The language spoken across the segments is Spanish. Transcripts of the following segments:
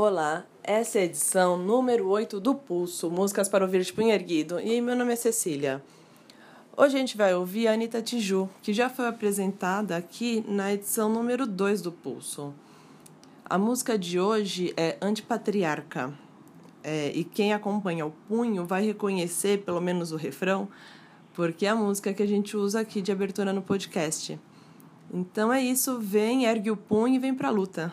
Olá, essa é a edição número 8 do Pulso, Músicas para ouvir de punho erguido, e meu nome é Cecília. Hoje a gente vai ouvir a Anitta Tiju, que já foi apresentada aqui na edição número 2 do Pulso. A música de hoje é Antipatriarca, é, e quem acompanha o punho vai reconhecer pelo menos o refrão, porque é a música que a gente usa aqui de abertura no podcast. Então é isso, vem, ergue o punho e vem pra luta.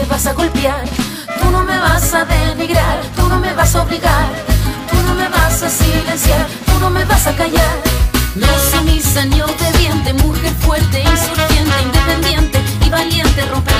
me vas a golpear, tú no me vas a denigrar, tú no me vas a obligar, tú no me vas a silenciar, tú no me vas a callar. No sumisa ni obediente, mujer fuerte, insurgente, independiente y valiente, romper